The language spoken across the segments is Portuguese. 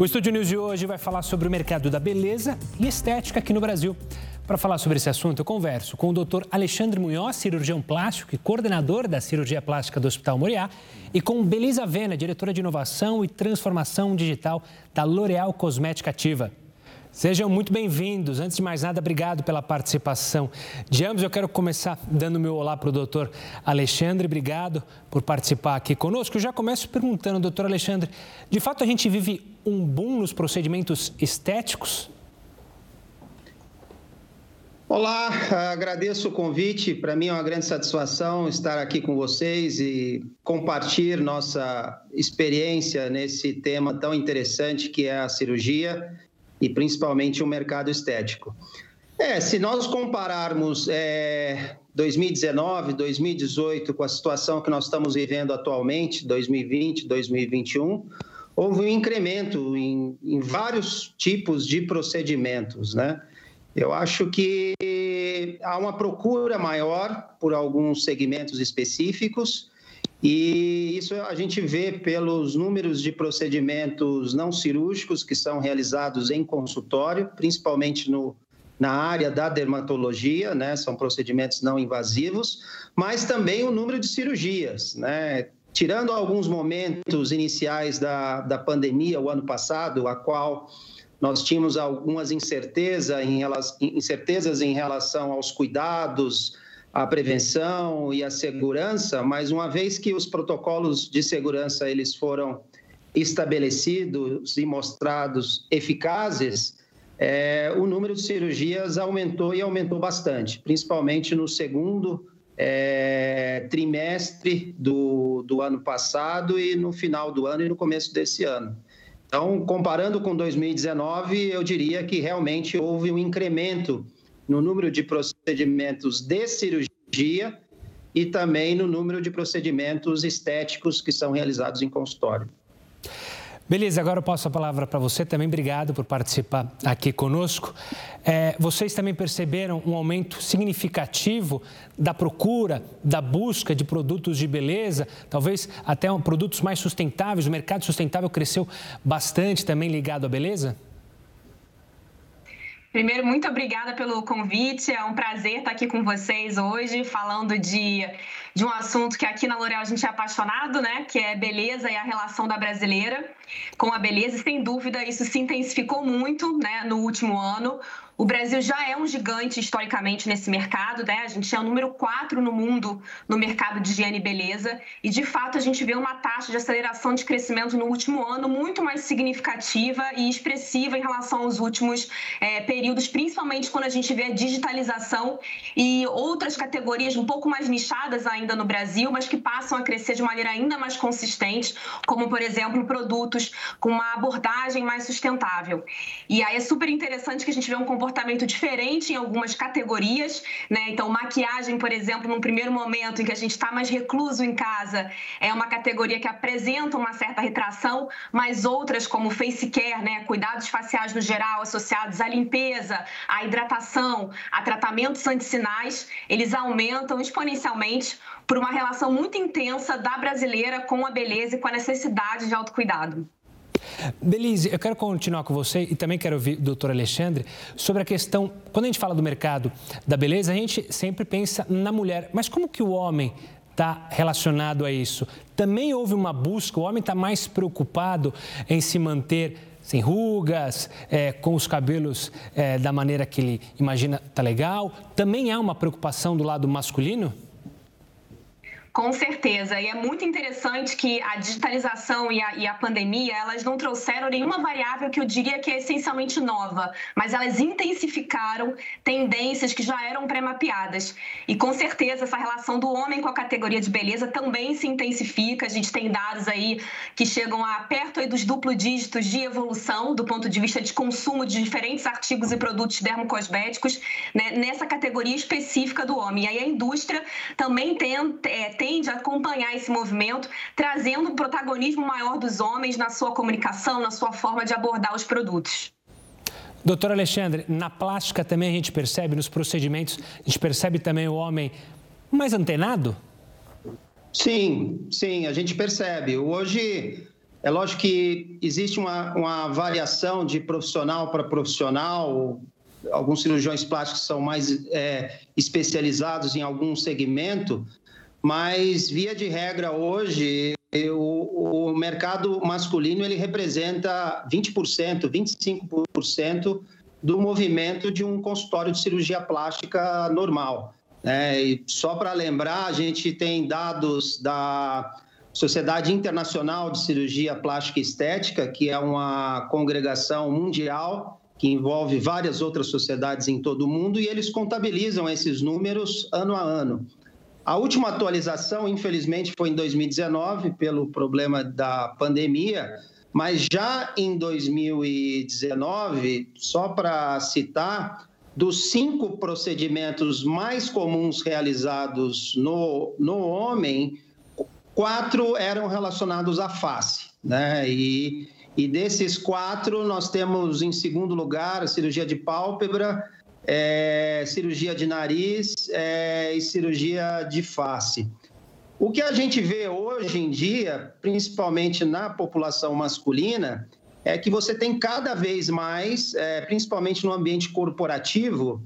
O Estúdio News de hoje vai falar sobre o mercado da beleza e estética aqui no Brasil. Para falar sobre esse assunto, eu converso com o Dr. Alexandre Munhoz, cirurgião plástico e coordenador da cirurgia plástica do Hospital Moriá, e com Belisa Vena, diretora de inovação e transformação digital da L'Oréal Cosmética Ativa. Sejam muito bem-vindos. Antes de mais nada, obrigado pela participação de ambos. Eu quero começar dando meu olá para o doutor Alexandre. Obrigado por participar aqui conosco. Eu já começo perguntando, doutor Alexandre, de fato a gente vive um boom nos procedimentos estéticos? Olá, agradeço o convite. Para mim é uma grande satisfação estar aqui com vocês e compartilhar nossa experiência nesse tema tão interessante que é a cirurgia e principalmente o mercado estético. É, se nós compararmos é, 2019, 2018 com a situação que nós estamos vivendo atualmente, 2020, 2021, houve um incremento em, em vários tipos de procedimentos, né? Eu acho que há uma procura maior por alguns segmentos específicos e isso a gente vê pelos números de procedimentos não cirúrgicos que são realizados em consultório, principalmente no, na área da dermatologia, né? São procedimentos não invasivos, mas também o número de cirurgias, né? Tirando alguns momentos iniciais da, da pandemia, o ano passado, a qual nós tínhamos algumas incerteza em, incertezas em relação aos cuidados, a prevenção e a segurança, mas uma vez que os protocolos de segurança eles foram estabelecidos e mostrados eficazes, é, o número de cirurgias aumentou e aumentou bastante, principalmente no segundo é, trimestre do, do ano passado e no final do ano e no começo desse ano. Então, comparando com 2019, eu diria que realmente houve um incremento no número de procedimentos de cirurgia e também no número de procedimentos estéticos que são realizados em consultório. Beleza, agora eu passo a palavra para você também. Obrigado por participar aqui conosco. É, vocês também perceberam um aumento significativo da procura, da busca de produtos de beleza, talvez até um, produtos mais sustentáveis. O mercado sustentável cresceu bastante também ligado à beleza? Primeiro, muito obrigada pelo convite. É um prazer estar aqui com vocês hoje, falando de, de um assunto que aqui na L'Oréal a gente é apaixonado, né? Que é beleza e a relação da brasileira com a beleza. E sem dúvida, isso se intensificou muito né, no último ano. O Brasil já é um gigante historicamente nesse mercado, né? A gente é o número 4 no mundo no mercado de higiene e beleza. E, de fato, a gente vê uma taxa de aceleração de crescimento no último ano muito mais significativa e expressiva em relação aos últimos é, períodos, principalmente quando a gente vê a digitalização e outras categorias um pouco mais nichadas ainda no Brasil, mas que passam a crescer de maneira ainda mais consistente, como, por exemplo, produtos com uma abordagem mais sustentável. E aí é super interessante que a gente vê um comportamento comportamento diferente em algumas categorias, né? Então, maquiagem, por exemplo, num primeiro momento em que a gente está mais recluso em casa, é uma categoria que apresenta uma certa retração, mas outras, como face care, né? Cuidados faciais no geral, associados à limpeza, à hidratação, a tratamentos antissinais, eles aumentam exponencialmente por uma relação muito intensa da brasileira com a beleza e com a necessidade de autocuidado. Belize, eu quero continuar com você e também quero ouvir o doutor Alexandre sobre a questão, quando a gente fala do mercado da beleza, a gente sempre pensa na mulher, mas como que o homem está relacionado a isso? Também houve uma busca, o homem está mais preocupado em se manter sem rugas, é, com os cabelos é, da maneira que ele imagina tá legal. Também há uma preocupação do lado masculino? Com certeza, e é muito interessante que a digitalização e a, e a, pandemia, elas não trouxeram nenhuma variável que eu diria que é essencialmente nova, mas elas intensificaram tendências que já eram pré-mapeadas. E com certeza essa relação do homem com a categoria de beleza também se intensifica, a gente tem dados aí que chegam a perto dos duplo dígitos de evolução do ponto de vista de consumo de diferentes artigos e produtos dermocosméticos né, nessa categoria específica do homem. E aí a indústria também tem, é, tem tende a acompanhar esse movimento, trazendo um protagonismo maior dos homens na sua comunicação, na sua forma de abordar os produtos. Doutor Alexandre, na plástica também a gente percebe, nos procedimentos, a gente percebe também o homem mais antenado? Sim, sim, a gente percebe. Hoje, É lógico que existe uma, uma variação de profissional para profissional. Alguns cirurgiões plásticos são mais é, especializados em algum segmento, mas via de regra hoje o, o mercado masculino ele representa 20%, 25% do movimento de um consultório de cirurgia plástica normal. É, e só para lembrar, a gente tem dados da Sociedade Internacional de Cirurgia Plástica e Estética, que é uma congregação mundial que envolve várias outras sociedades em todo o mundo, e eles contabilizam esses números ano a ano. A última atualização, infelizmente, foi em 2019, pelo problema da pandemia, mas já em 2019, só para citar, dos cinco procedimentos mais comuns realizados no, no homem, quatro eram relacionados à face, né? E, e desses quatro, nós temos em segundo lugar a cirurgia de pálpebra, é, cirurgia de nariz é, e cirurgia de face. O que a gente vê hoje em dia, principalmente na população masculina, é que você tem cada vez mais, é, principalmente no ambiente corporativo,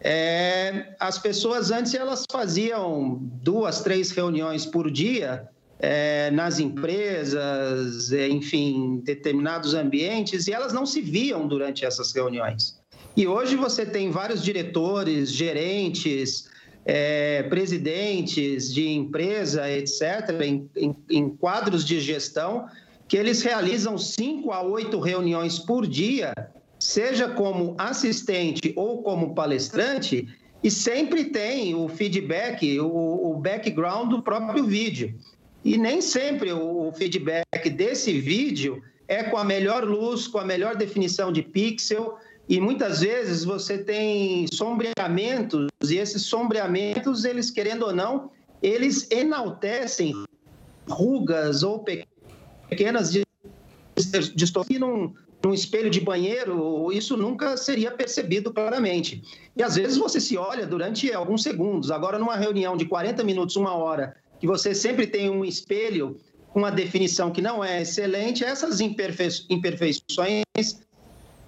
é, as pessoas antes elas faziam duas, três reuniões por dia é, nas empresas, é, enfim, determinados ambientes, e elas não se viam durante essas reuniões. E hoje você tem vários diretores, gerentes, é, presidentes de empresa, etc., em, em, em, quadros de gestão, que eles realizam cinco a oito reuniões por dia, seja como assistente ou como palestrante, e sempre tem o feedback, o, o background do próprio vídeo. E nem sempre o feedback desse vídeo é com a melhor luz, com a melhor definição de pixel, e muitas vezes você tem sombreamentos, e esses sombreamentos, eles querendo ou não, eles enaltecem rugas ou pequenas distorções num, num espelho de banheiro, isso nunca seria percebido claramente. E às vezes você se olha durante alguns segundos. Agora, numa reunião de 40 minutos, uma hora, que você sempre tem um espelho com uma definição que não é excelente, essas imperfeições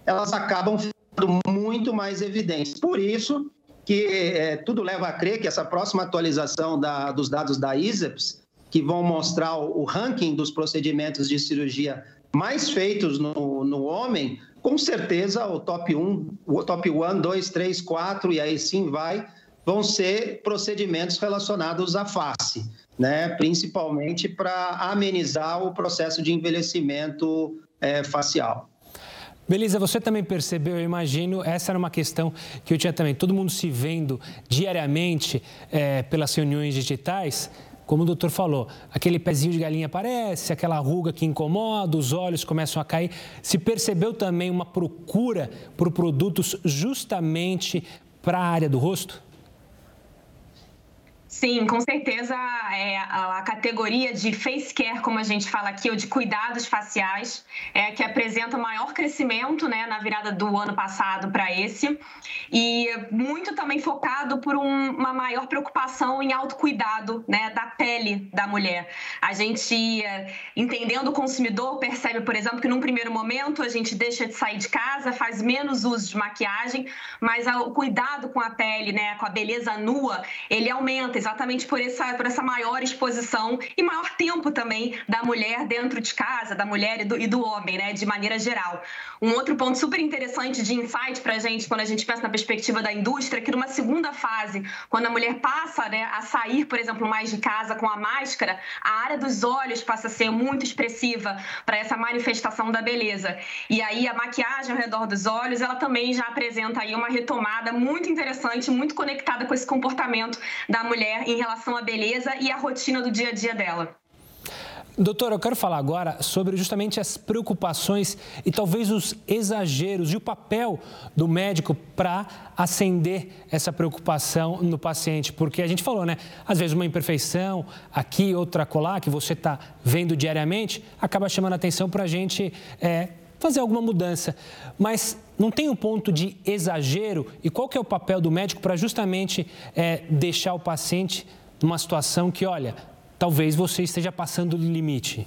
elas acabam ficando muito mais evidentes. Por isso que é, tudo leva a crer que essa próxima atualização da, dos dados da ISEPS, que vão mostrar o, o, ranking dos procedimentos de cirurgia mais feitos no, no homem, com certeza o top 1, o top 1, 2, 3, 4 e aí sim vai, vão ser procedimentos relacionados à face né? principalmente para amenizar o processo de envelhecimento é, facial. Beleza, você também percebeu, eu imagino, essa era uma questão que eu tinha também, todo mundo se vendo diariamente é, pelas reuniões digitais, como o doutor falou, aquele pezinho de galinha aparece, aquela ruga que incomoda, os olhos começam a cair. Se percebeu também uma procura por produtos justamente para a área do rosto? Sim, com certeza é, a, categoria de face care, como a gente fala aqui, ou de cuidados faciais, é que apresenta maior crescimento né, na virada do ano passado para esse, e muito também focado por um, uma maior preocupação em autocuidado né, da pele da mulher. A gente, entendendo o consumidor, percebe, por exemplo, que num primeiro momento a gente deixa de sair de casa, faz menos uso de maquiagem, mas o cuidado com a pele, né, com a beleza nua, ele aumenta exatamente por essa, por essa maior exposição e maior tempo também da mulher dentro de casa, da mulher e do, e do homem, né, de maneira geral. Um outro ponto super interessante de insight para a gente, quando a gente pensa na perspectiva da indústria, é que numa segunda fase, quando a mulher passa né, a sair, por exemplo, mais de casa com a máscara, a área dos olhos passa a ser muito expressiva para essa manifestação da beleza. E aí a maquiagem ao redor dos olhos, ela também já apresenta aí uma retomada muito interessante, muito conectada com esse comportamento da mulher mulher em relação à beleza e à rotina do dia a dia dela. Doutora, eu quero falar agora sobre justamente as preocupações e talvez os exageros e o papel do médico para acender essa preocupação no paciente. Porque a gente falou, né? Às vezes uma imperfeição aqui, outra colar, que você está vendo diariamente, acaba chamando a atenção para a gente é, fazer alguma mudança. Mas não tem um ponto de exagero? E qual que é o papel do médico para justamente é, deixar o paciente numa situação que, olha, talvez você esteja passando do limite?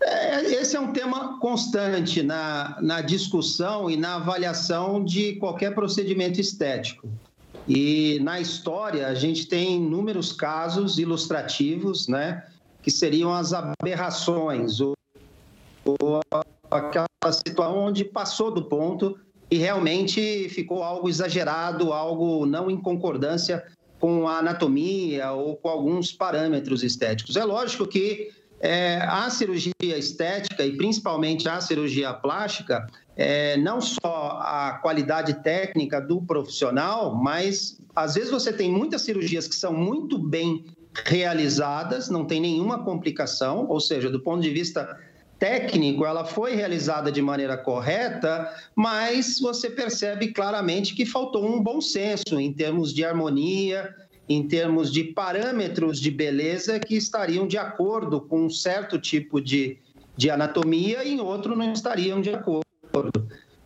É, esse é um tema constante na, na discussão e na avaliação de qualquer procedimento estético. E na história, a gente tem inúmeros casos ilustrativos, né, que seriam as aberrações, ou, ou aquela situação onde passou do ponto e realmente ficou algo exagerado, algo não em concordância com a anatomia ou com alguns parâmetros estéticos. É lógico que é, a cirurgia estética e principalmente a cirurgia plástica, é, não só a qualidade técnica do profissional, mas às vezes você tem muitas cirurgias que são muito bem realizadas, não tem nenhuma complicação, ou seja, do ponto de vista técnico, ela foi realizada de maneira correta, mas você percebe claramente que faltou um bom senso em termos de harmonia, em termos de parâmetros de beleza que estariam de acordo com um certo tipo de, de anatomia e em outro não estariam de acordo.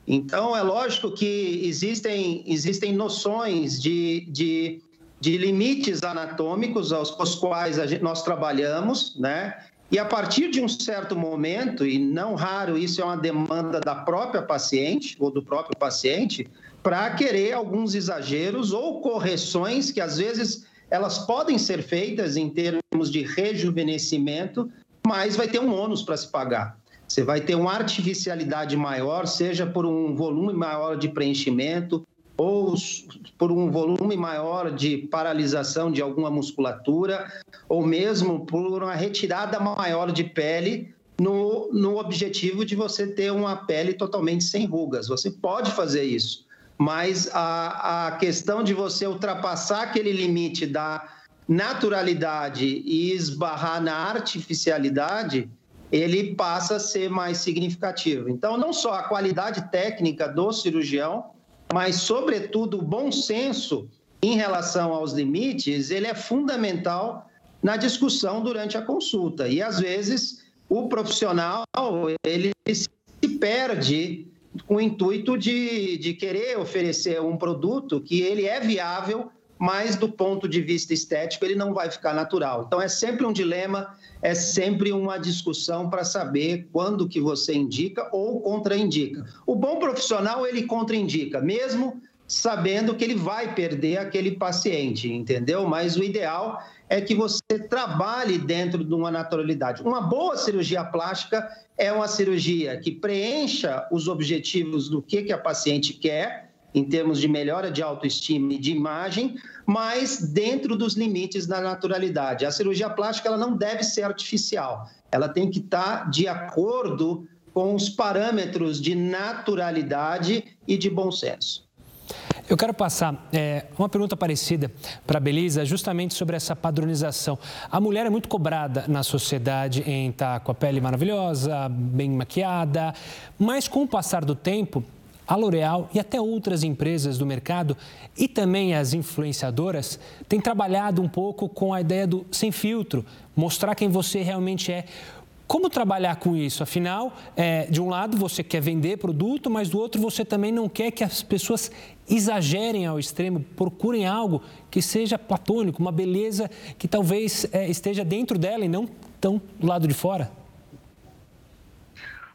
Então, é lógico que existem, existem noções de, de, de limites anatômicos aos, aos quais gente, nós trabalhamos, né? E a partir de um certo momento, e não raro isso é uma demanda da própria paciente ou do próprio paciente, para querer alguns exageros ou correções que às vezes elas podem ser feitas em termos de rejuvenescimento, mas vai ter um ônus para se pagar. Você vai ter uma artificialidade maior, seja por um volume maior de preenchimento ou por um volume maior de paralisação de alguma musculatura, ou mesmo por uma retirada maior de pele no, no objetivo de você ter uma pele totalmente sem rugas. Você pode fazer isso mas a, a questão de você ultrapassar aquele limite da naturalidade e esbarrar na artificialidade, ele passa a ser mais significativo. Então, não só a qualidade técnica do cirurgião, mas, sobretudo, o bom senso em relação aos limites, ele é fundamental na discussão durante a consulta. E, às vezes, o profissional, ele se perde com o intuito de, de querer oferecer um produto que ele é viável, mas do ponto de vista estético ele não vai ficar natural. Então é sempre um dilema, é sempre uma discussão para saber quando que você indica ou contraindica. O bom profissional ele contraindica, mesmo sabendo que ele vai perder aquele paciente, entendeu? Mas o ideal é que você trabalhe dentro de uma naturalidade. Uma boa cirurgia plástica é uma cirurgia que preencha os objetivos do que, que a paciente quer, em termos de melhora de autoestima e de imagem, mas dentro dos limites da naturalidade. A cirurgia plástica ela não deve ser artificial, ela tem que estar de acordo com os parâmetros de naturalidade e de bom senso. Eu quero passar é, uma pergunta parecida para a Belisa, justamente sobre essa padronização. A mulher é muito cobrada na sociedade em estar com a pele maravilhosa, bem maquiada, mas com o passar do tempo, a L'Oréal e até outras empresas do mercado e também as influenciadoras têm trabalhado um pouco com a ideia do sem filtro, mostrar quem você realmente é. Como trabalhar com isso? Afinal, é, de um lado você quer vender produto, mas do outro você também não quer que as pessoas exagerem ao extremo, procurem algo que seja platônico, uma beleza que talvez é, esteja dentro dela e não tão do lado de fora.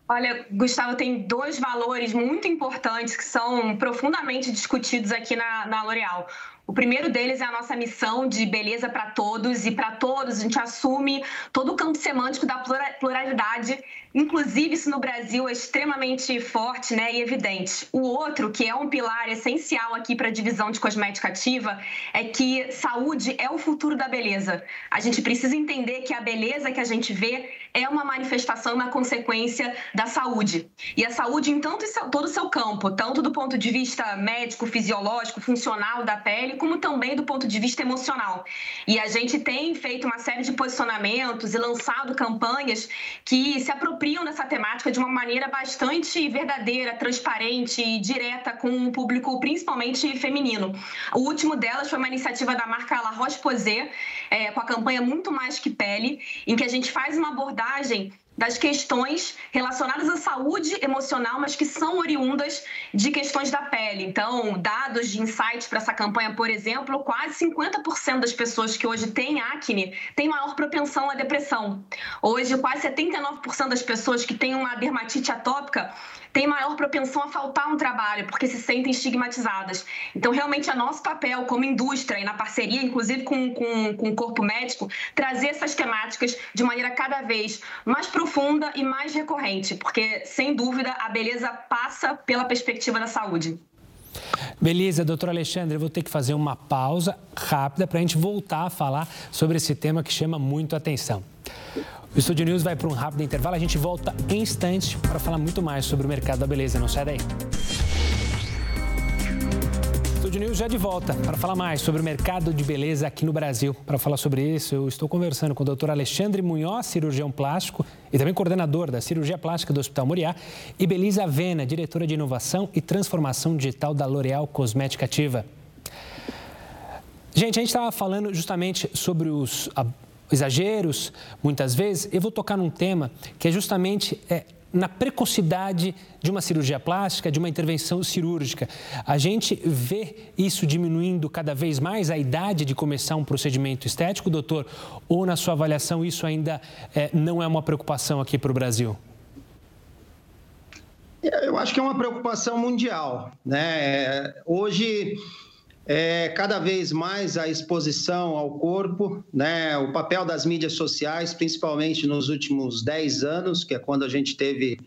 Olha, Gustavo, tem dois valores muito importantes que são profundamente discutidos aqui na, na L'Oréal. O primeiro deles é a nossa missão de beleza para todos e para todos a gente assume todo o campo semântico da pluralidade Inclusive, isso no Brasil é extremamente forte né, e evidente. O outro, que é um pilar essencial aqui para a divisão de cosmética ativa, é que saúde é o futuro da beleza. A gente precisa entender que a beleza que a gente vê é uma manifestação, uma consequência da saúde. E a saúde em tanto todo o seu campo, tanto do ponto de vista médico, fisiológico, funcional da pele, como também do ponto de vista emocional. E a gente tem feito uma série de posicionamentos e lançado campanhas que se apropriam apropriam dessa temática de uma maneira bastante verdadeira, transparente e direta com o público, principalmente feminino. O último delas foi uma iniciativa da marca La Roche-Posay, é, com a campanha Muito Mais Que Pele, em que a gente faz uma abordagem das questões relacionadas à saúde emocional, mas que são oriundas de questões da pele. Então, dados de insights para essa campanha, por exemplo, quase 50% das pessoas que hoje têm acne têm maior propensão à depressão. Hoje, quase 79% das pessoas que têm uma dermatite atópica têm maior propensão a faltar um trabalho, porque se sentem estigmatizadas. Então, realmente, é nosso papel como indústria e na parceria, inclusive com, com, com o corpo médico, trazer essas temáticas de maneira cada vez mais profunda e mais recorrente, porque, sem dúvida, a beleza passa pela perspectiva da saúde. Beleza, doutor Alexandre, eu vou ter que fazer uma pausa rápida para a gente voltar a falar sobre esse tema que chama muito atenção. O Estúdio News vai para um rápido intervalo. A gente volta em instantes para falar muito mais sobre o mercado da beleza. Não sai daí. Estúdio News já de volta para falar mais sobre o mercado de beleza aqui no Brasil. Para falar sobre isso, eu estou conversando com o Dr. Alexandre Munhoz, cirurgião plástico e também coordenador da cirurgia plástica do Hospital Moriá, e Belisa Avena, diretora de inovação e transformação digital da L'Oréal Cosmética Ativa. Gente, a gente estava falando justamente sobre os exageros, muitas vezes, eu vou tocar num tema que é justamente é, na precocidade de uma cirurgia plástica, de uma intervenção cirúrgica. A gente vê isso diminuindo cada vez mais, a idade de começar um procedimento estético, doutor? Ou, na sua avaliação, isso ainda é, não é uma preocupação aqui para o Brasil? Eu acho que é uma preocupação mundial. Né? Hoje é, cada vez mais a exposição ao corpo, né, o papel das mídias sociais, principalmente nos últimos 10 anos, que é quando a gente teve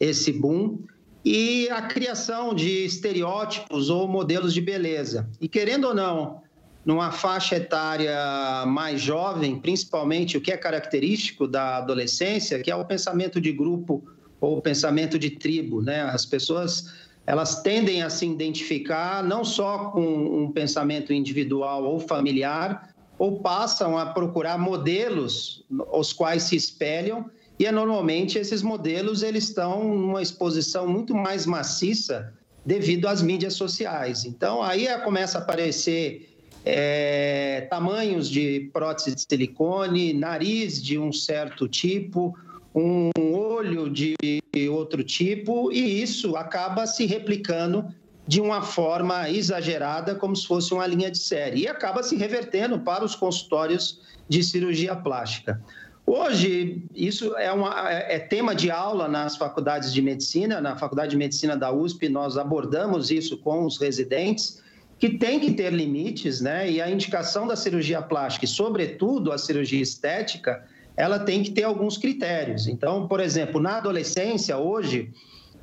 esse boom, e a criação de estereótipos ou modelos de beleza. E querendo ou não, numa faixa etária mais jovem, principalmente o que é característico da adolescência, que é o pensamento de grupo ou o pensamento de tribo, né? As pessoas elas tendem a se identificar não só com um pensamento individual ou familiar, ou passam a procurar modelos os quais se espelham e é, normalmente esses modelos eles estão numa exposição muito mais maciça devido às mídias sociais. Então aí começa a aparecer é, tamanhos de prótese de silicone, nariz de um certo tipo, um olho de outro tipo, e isso acaba se replicando de uma forma exagerada, como se fosse uma linha de série, e acaba se revertendo para os consultórios de cirurgia plástica. Hoje, isso é, uma, é tema de aula nas faculdades de medicina. Na Faculdade de Medicina da USP, nós abordamos isso com os residentes, que tem que ter limites, né? E a indicação da cirurgia plástica, e sobretudo a cirurgia estética, ela tem que ter alguns critérios. Então, por exemplo, na adolescência, hoje,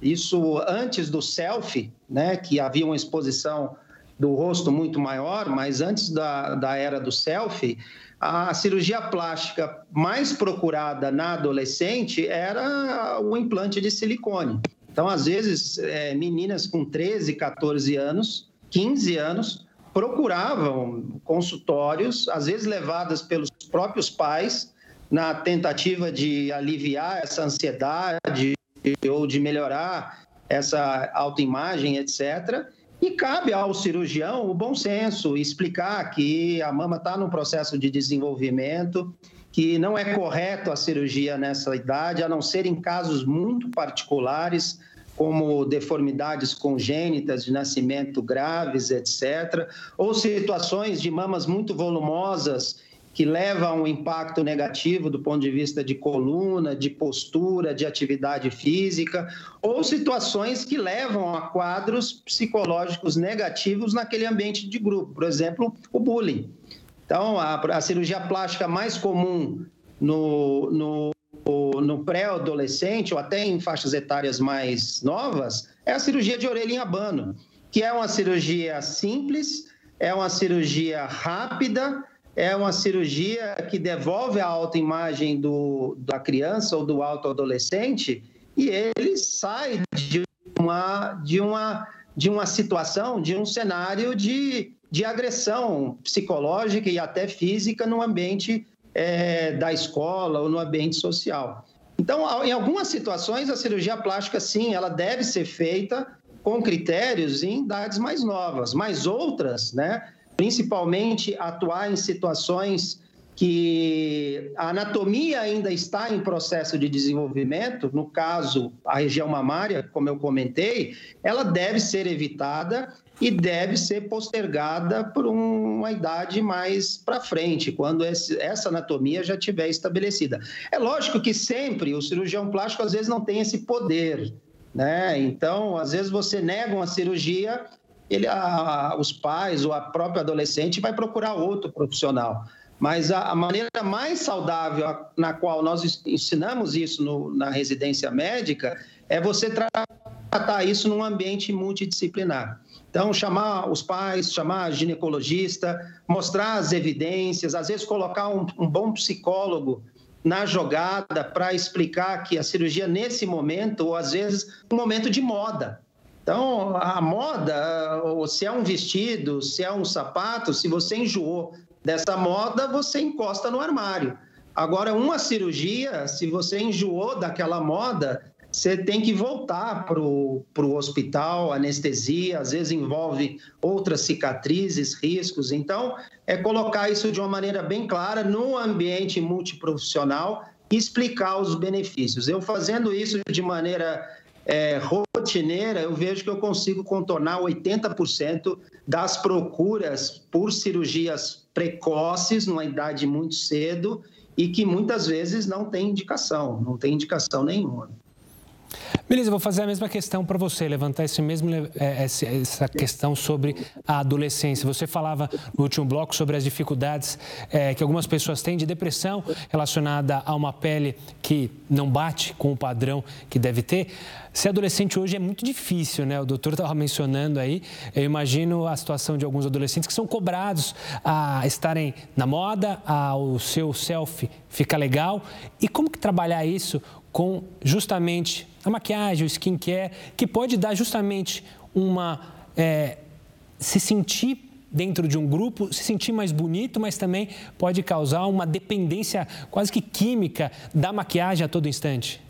isso antes do selfie, né, que havia uma exposição do rosto muito maior, mas antes da, da era do selfie, a cirurgia plástica mais procurada na adolescente era o implante de silicone. Então, às vezes, é, meninas com 13, 14 anos, 15 anos, procuravam consultórios, às vezes levadas pelos próprios pais, na tentativa de aliviar essa ansiedade ou de melhorar essa autoimagem, etc. E cabe ao cirurgião o bom senso, explicar que a mama está num processo de desenvolvimento, que não é correto a cirurgia nessa idade, a não ser em casos muito particulares, como deformidades congênitas de nascimento graves, etc., ou situações de mamas muito volumosas que leva a um impacto negativo do ponto de vista de coluna, de postura, de atividade física, ou situações que levam a quadros psicológicos negativos naquele ambiente de grupo, por exemplo, o bullying. Então, a, a cirurgia plástica mais comum no, no, no pré-adolescente ou até em faixas etárias mais novas é a cirurgia de orelha em abano, que é uma cirurgia simples, é uma cirurgia rápida, é uma cirurgia que devolve a autoimagem do, da criança ou do autoadolescente e ele sai de uma, de uma, de uma situação, de um cenário de, de agressão psicológica e até física no ambiente é, da escola ou no ambiente social. Então, em algumas situações, a cirurgia plástica, sim, ela deve ser feita com critérios em idades mais novas, mas outras, né, principalmente atuar em situações que a anatomia ainda está em processo de desenvolvimento, no caso, a região mamária, como eu comentei, ela deve ser evitada e deve ser postergada por uma idade mais para frente, quando essa anatomia já estiver estabelecida. É lógico que sempre o cirurgião plástico às vezes não tem esse poder, né? Então, às vezes você nega uma cirurgia, ele, a, os pais ou a própria adolescente vai procurar outro profissional. Mas a, a maneira mais saudável na qual nós ensinamos isso no, na residência médica é você tratar isso num ambiente multidisciplinar. Então, chamar os pais, chamar ginecologista, mostrar as evidências, às vezes colocar um, um bom psicólogo na jogada para explicar que a cirurgia nesse momento, ou às vezes um momento de moda. Então, a moda, se é um vestido, se é um sapato, se você enjoou dessa moda, você encosta no armário. Agora, uma cirurgia, se você enjoou daquela moda, você tem que voltar para o hospital, anestesia, às vezes envolve outras cicatrizes, riscos. Então, é colocar isso de uma maneira bem clara no ambiente multiprofissional e explicar os benefícios. Eu fazendo isso de maneira é, rotineira, eu vejo que eu consigo contornar 80% das procuras por cirurgias precoces, numa idade muito cedo, e que muitas vezes não tem indicação, não tem indicação nenhuma. Beleza, vou fazer a mesma questão para você, levantar esse mesmo, é, essa questão sobre a adolescência. Você falava no último bloco sobre as dificuldades é, que algumas pessoas têm de depressão relacionada a uma pele que não bate com o padrão que deve ter. Ser adolescente hoje é muito difícil, né? O doutor estava mencionando aí. Eu imagino a situação de alguns adolescentes que são cobrados a estarem na moda, ao seu selfie ficar legal. E como que trabalhar isso com justamente a maquiagem, o skincare, que pode dar justamente uma. É, se sentir dentro de um grupo, se sentir mais bonito, mas também pode causar uma dependência quase que química da maquiagem a todo instante.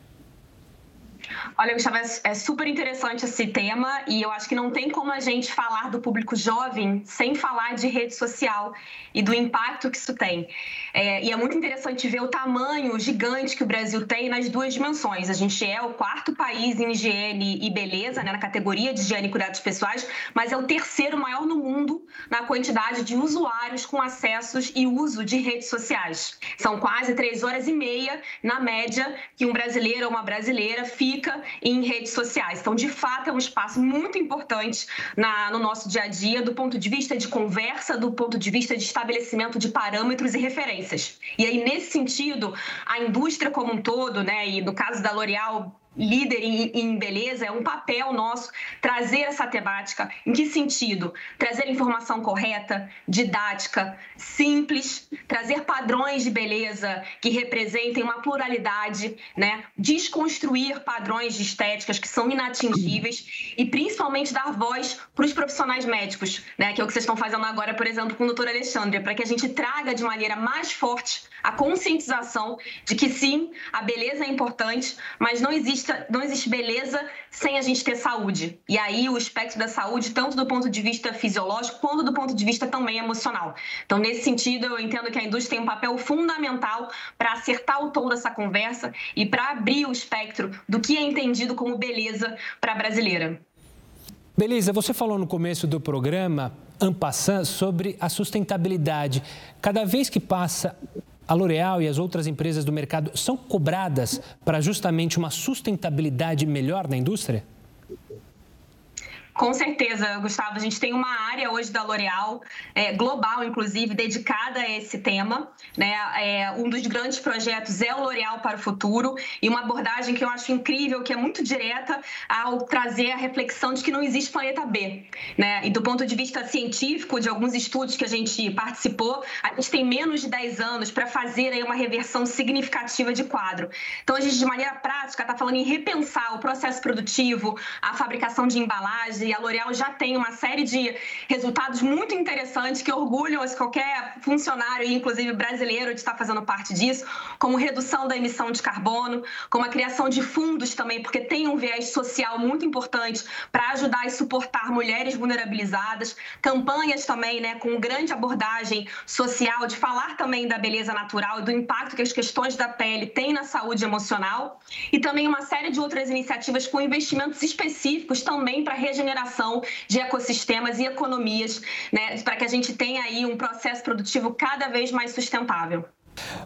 Olha, Gustavo, é super interessante esse tema e eu acho que não tem como a gente falar do público jovem sem falar de rede social e do impacto que isso tem. É, e é muito interessante ver o tamanho gigante que o Brasil tem nas duas dimensões. A gente é o quarto país em higiene e beleza, né, na categoria de higiene e cuidados pessoais, mas é o terceiro maior no mundo na quantidade de usuários com acessos e uso de redes sociais. São quase três horas e meia, na média, que um brasileiro ou uma brasileira fica fica em redes sociais. Então, de fato, é um espaço muito importante na, no nosso dia a dia, do ponto de vista de conversa, do ponto de vista de estabelecimento de parâmetros e referências. E aí, nesse sentido, a indústria como um todo, né, e no caso da L'Oréal, líder em, em, beleza, é um papel nosso trazer essa temática. Em que sentido? Trazer informação correta, didática, simples, trazer padrões de beleza que representem uma pluralidade, né? desconstruir padrões de estéticas que são inatingíveis e principalmente dar voz para os profissionais médicos, né? que é o que vocês estão fazendo agora, por exemplo, com o doutor Alexandre, para que a gente traga de maneira mais forte a conscientização de que sim, a beleza é importante, mas não existe, não existe beleza sem a gente ter saúde. E aí o espectro da saúde, tanto do ponto de vista fisiológico, quanto do ponto de vista também emocional. Então, nesse sentido, eu entendo que a indústria tem um papel fundamental para acertar o tom dessa conversa e para abrir o espectro do que é entendido como beleza para a brasileira. Beleza, você falou no começo do programa, Ampassan, sobre a sustentabilidade. Cada vez que passa a L'Oréal e as outras empresas do mercado são cobradas para justamente uma sustentabilidade melhor na indústria? Com certeza, Gustavo. A gente tem uma área hoje da L'Oréal, é, global, inclusive, dedicada a esse tema. Né? É, um dos grandes projetos é o L'Oréal para o Futuro e uma abordagem que eu acho incrível, que é muito direta ao trazer a reflexão de que não existe planeta B. Né? E do ponto de vista científico, de alguns estudos que a gente participou, a gente tem menos de 10 anos para fazer aí uma reversão significativa de quadro. Então, a gente, de maneira prática, está falando em repensar o processo produtivo, a fabricação de embalagens, e a L'Oréal já tem uma série de resultados muito interessantes que orgulham qualquer funcionário, inclusive brasileiro, de estar fazendo parte disso, como redução da emissão de carbono, como a criação de fundos também, porque tem um viés social muito importante para ajudar e suportar mulheres vulnerabilizadas, campanhas também, né, com grande abordagem social de falar também da beleza natural e do impacto que as questões da pele têm na saúde emocional e também uma série de outras iniciativas com investimentos específicos também para regeneração de ecossistemas e economias, né, para que a gente tenha aí um processo produtivo cada vez mais sustentável.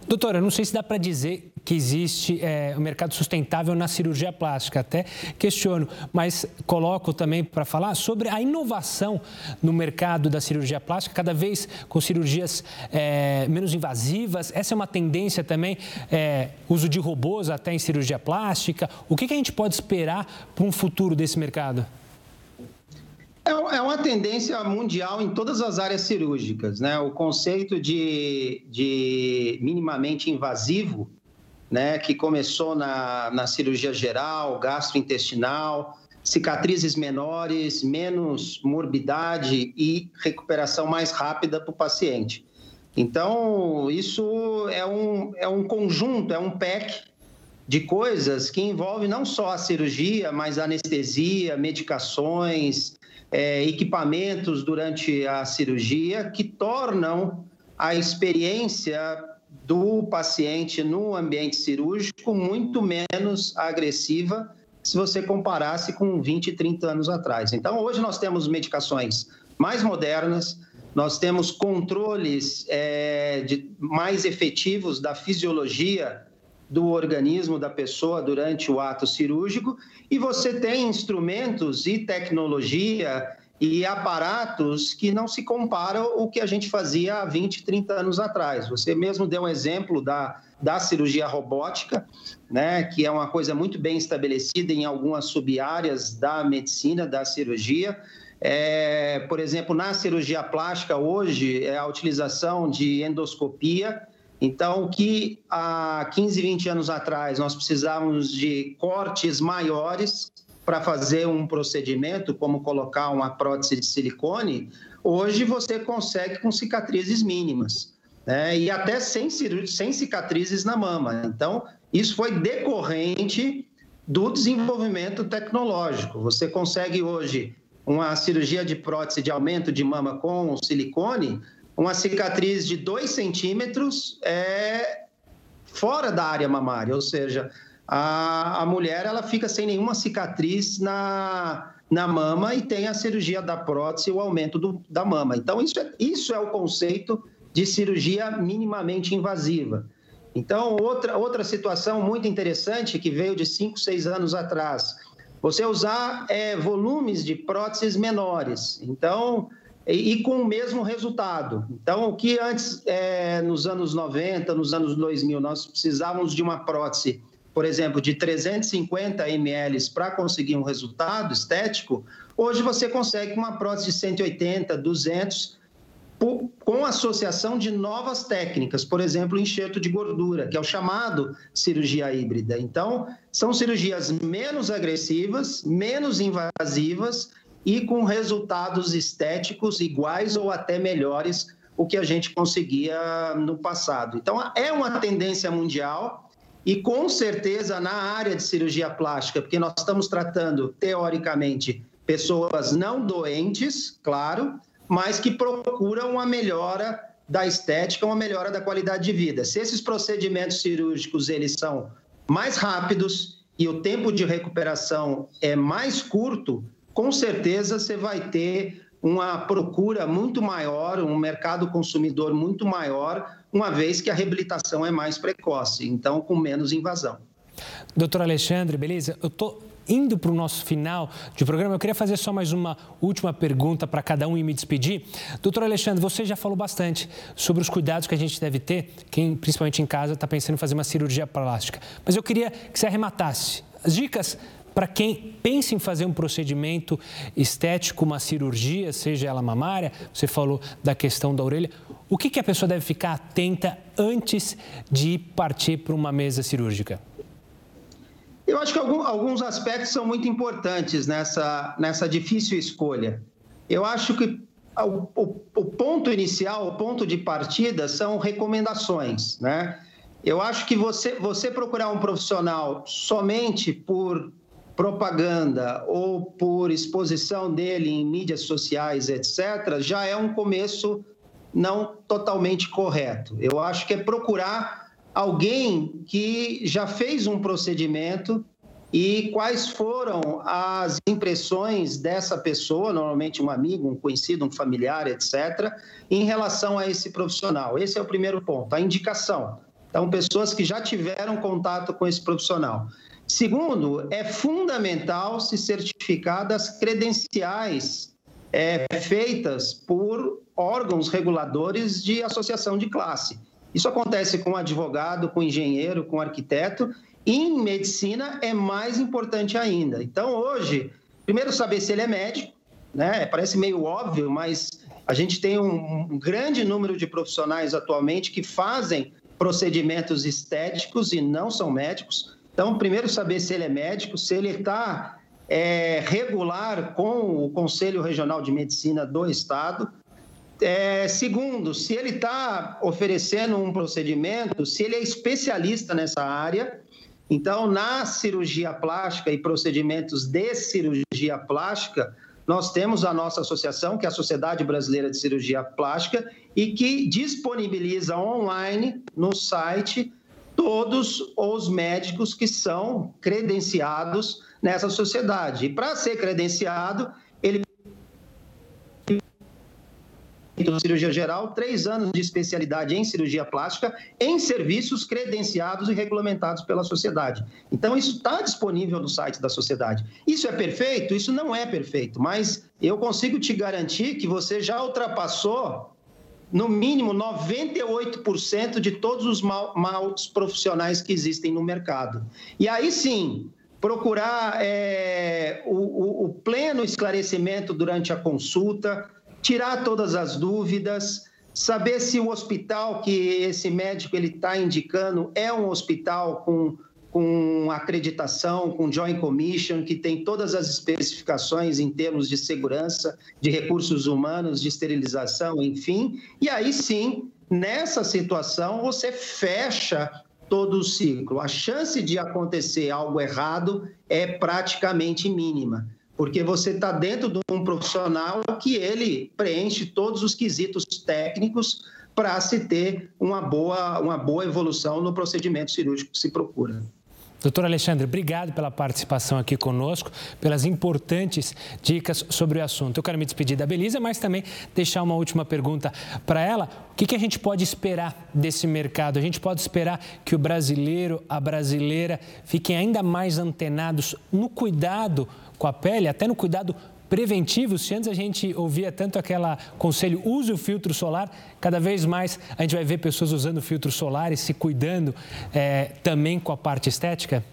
Doutora, não sei se dá para dizer que existe é, um mercado sustentável na cirurgia plástica, até questiono, mas coloco também para falar sobre a inovação no mercado da cirurgia plástica, cada vez com cirurgias é, menos invasivas. Essa é uma tendência também, é, uso de robôs até em cirurgia plástica. O que, que a gente pode esperar para um futuro desse mercado? É, é uma tendência mundial em todas as áreas cirúrgicas, né? O conceito de, de minimamente invasivo, né? Que começou na, na cirurgia geral, gastrointestinal, cicatrizes menores, menos morbidade e recuperação mais rápida para o paciente. Então, isso é um, é um conjunto, é um pack de coisas que envolve não só a cirurgia, mas anestesia, medicações, é, equipamentos durante a cirurgia que tornam a experiência do paciente no ambiente cirúrgico muito menos agressiva se você comparasse com 20, 30 anos atrás. Então, hoje nós temos medicações mais modernas, nós temos controles é, de, mais efetivos da fisiologia do organismo da pessoa durante o ato cirúrgico e você tem instrumentos e tecnologia e aparatos que não se comparam ao que a gente fazia há 20, 30 anos atrás. Você mesmo deu um exemplo da, da cirurgia robótica, né, que é uma coisa muito bem estabelecida em algumas sub-áreas da medicina, da cirurgia. É, por exemplo, na cirurgia plástica, hoje, é a utilização de endoscopia, então, o que há 15, 20 anos atrás nós precisávamos de cortes maiores para fazer um procedimento, como colocar uma prótese de silicone, hoje você consegue com cicatrizes mínimas. Né? E até sem, sem cicatrizes na mama. Então, isso foi decorrente do desenvolvimento tecnológico. Você consegue hoje uma cirurgia de prótese de aumento de mama com silicone uma cicatriz de 2 centímetros é fora da área mamária, ou seja, a, a mulher ela fica sem nenhuma cicatriz na, na mama e tem a cirurgia da prótese, o aumento do, da mama. Então, isso é, isso é o conceito de cirurgia minimamente invasiva. Então, outra, outra situação muito interessante que veio de 5, 6 anos atrás, você usar é, volumes de próteses menores. Então, e, com o mesmo resultado. Então, o que antes, é, nos anos 90, nos anos 2000, nós precisávamos de uma prótese, por exemplo, de 350 ml para conseguir um resultado estético, hoje você consegue uma prótese de 180, 200 com associação de novas técnicas, por exemplo, enxerto de gordura, que é o chamado cirurgia híbrida. Então, são cirurgias menos agressivas, menos invasivas e com resultados estéticos iguais ou até melhores o que a gente conseguia no passado. Então, é uma tendência mundial e com certeza na área de cirurgia plástica, porque nós estamos tratando teoricamente pessoas não doentes, claro, mas que procuram uma melhora da estética, uma melhora da qualidade de vida. Se esses procedimentos cirúrgicos eles são mais rápidos e o tempo de recuperação é mais curto, com certeza você vai ter uma procura muito maior, um mercado consumidor muito maior, uma vez que a reabilitação é mais precoce, então com menos invasão. Doutor Alexandre, beleza? Eu estou indo para o nosso final de programa, eu queria fazer só mais uma última pergunta para cada um e me despedir. Doutor Alexandre, você já falou bastante sobre os cuidados que a gente deve ter, quem principalmente em casa está pensando em fazer uma cirurgia plástica. Mas eu queria que você arrematasse as dicas para quem pensa em fazer um procedimento estético, uma cirurgia, seja ela mamária, você falou da questão da orelha, o que, que a pessoa deve ficar atenta antes de partir para uma mesa cirúrgica? Eu acho que alguns aspectos são muito importantes nessa, nessa difícil escolha. Eu acho que o, o, o ponto inicial, o ponto de partida são recomendações, né? Eu acho que você, você procurar um profissional somente por propaganda ou por exposição dele em mídias sociais, etc., já é um começo não totalmente correto. Eu acho que é procurar alguém que já fez um procedimento e quais foram as impressões dessa pessoa, normalmente um amigo, um conhecido, um familiar, etc., em relação a esse profissional. Esse é o primeiro ponto, a indicação. Então, pessoas que já tiveram contato com esse profissional. Segundo, é fundamental se certificar das credenciais é, feitas por órgãos reguladores de associação de classe. Isso acontece com advogado, com engenheiro, com arquiteto. Em medicina é mais importante ainda. Então, hoje, primeiro saber se ele é médico, né? Parece meio óbvio, mas a gente tem um grande número de profissionais atualmente que fazem procedimentos estéticos e não são médicos. Então, primeiro saber se ele é médico, se ele está é, regular com o Conselho Regional de Medicina do Estado. É, segundo, se ele está oferecendo um procedimento, se ele é especialista nessa área. Então, na cirurgia plástica e procedimentos de cirurgia plástica, nós temos a nossa associação, que é a Sociedade Brasileira de Cirurgia Plástica, e que disponibiliza online no site todos os médicos que são credenciados nessa sociedade. E para ser credenciado, ele cirurgia geral, três anos de especialidade em cirurgia plástica, em serviços credenciados e regulamentados pela sociedade. Então, isso está disponível no site da sociedade. Isso é perfeito? Isso não é perfeito, mas eu consigo te garantir que você já ultrapassou no mínimo 98% de todos os maus profissionais que existem no mercado. E aí sim, procurar é, o, o, pleno esclarecimento durante a consulta, tirar todas as dúvidas, saber se o hospital que esse médico ele está indicando é um hospital com com acreditação, com Joint Commission, que tem todas as especificações em termos de segurança, de recursos humanos, de esterilização, enfim. E aí sim, nessa situação, você fecha todo o ciclo. A chance de acontecer algo errado é praticamente mínima, porque você está dentro de um profissional que ele preenche todos os quesitos técnicos para se ter uma boa, uma boa evolução no procedimento cirúrgico que se procura. Doutor Alexandre, obrigado pela participação aqui conosco, pelas importantes dicas sobre o assunto. Eu quero me despedir da Belisa, mas também deixar uma última pergunta para ela. O que, que, a gente pode esperar desse mercado? A gente pode esperar que o brasileiro, a brasileira, fiquem ainda mais antenados no cuidado com a pele, até no cuidado preventivo. Se antes a gente ouvia tanto aquela conselho, use o filtro solar, cada vez mais a gente vai ver pessoas usando filtro solar e se cuidando é, também com a parte estética?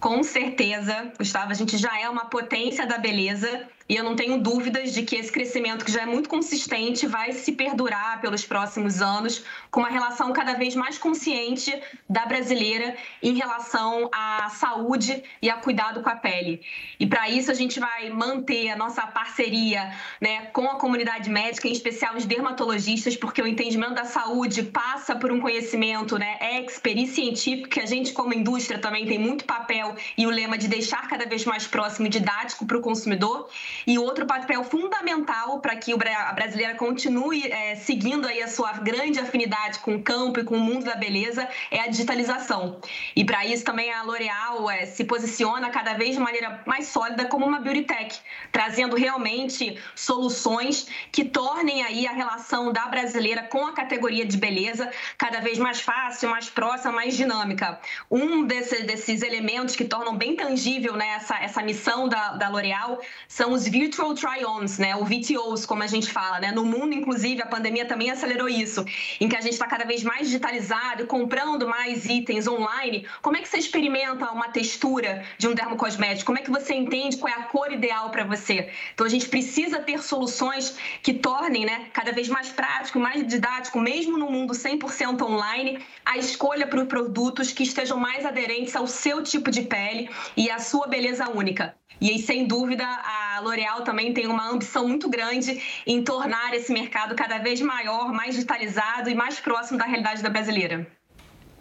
Com certeza, Gustavo, a gente já é uma potência da beleza e eu não tenho dúvidas de que esse crescimento, que já é muito consistente, vai se perdurar pelos próximos anos, com uma relação cada vez mais consciente da brasileira em relação à saúde e a cuidado com a pele. E para isso a gente vai manter a nossa parceria né, com a comunidade médica, em especial os dermatologistas, porque o entendimento da saúde passa por um conhecimento né, expert e científico, que a gente, como indústria, também tem muito papel e o lema de deixar cada vez mais próximo e didático para o consumidor. E outro papel fundamental para que a brasileira continue é, seguindo aí a sua grande afinidade com o campo e com o mundo da beleza é a digitalização. E para isso também a L'Oréal é, se posiciona cada vez de maneira mais sólida como uma beauty tech, trazendo realmente soluções que tornem aí a relação da brasileira com a categoria de beleza cada vez mais fácil, mais próxima, mais dinâmica. Um desse, desses elementos que tornam bem tangível né, essa, essa missão da, da L'Oréal são os os virtual try-ons, né? O VTOs, como a gente fala, né? No mundo, inclusive, a pandemia também acelerou isso, em que a gente está cada vez mais digitalizado, comprando mais itens online. Como é que você experimenta uma textura de um dermocosmético? Como é que você entende qual é a cor ideal para você? Então, a gente precisa ter soluções que tornem, né, cada vez mais prático, mais didático, mesmo no mundo 100% online, a escolha para os produtos que estejam mais aderentes ao seu tipo de pele e à sua beleza única. E aí, sem dúvida, a L'Oréal também tem uma ambição muito grande em tornar esse mercado cada vez maior, mais digitalizado e mais próximo da realidade da brasileira.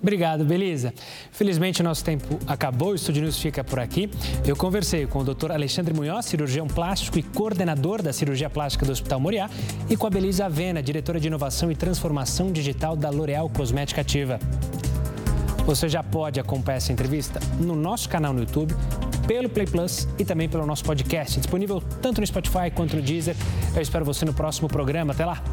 Obrigado, Belisa. Felizmente, nosso tempo acabou, o Estúdio News fica por aqui. Eu conversei com o Dr. Alexandre Munhoz, cirurgião plástico e coordenador da cirurgia plástica do Hospital Moriá, e com a Belisa Avena, diretora de inovação e transformação digital da L'Oréal Cosmética Ativa. Você já pode acompanhar essa entrevista no nosso canal no YouTube, pelo Play Plus e também pelo nosso podcast, disponível tanto no Spotify quanto no Deezer. Eu espero você no próximo programa. Até lá!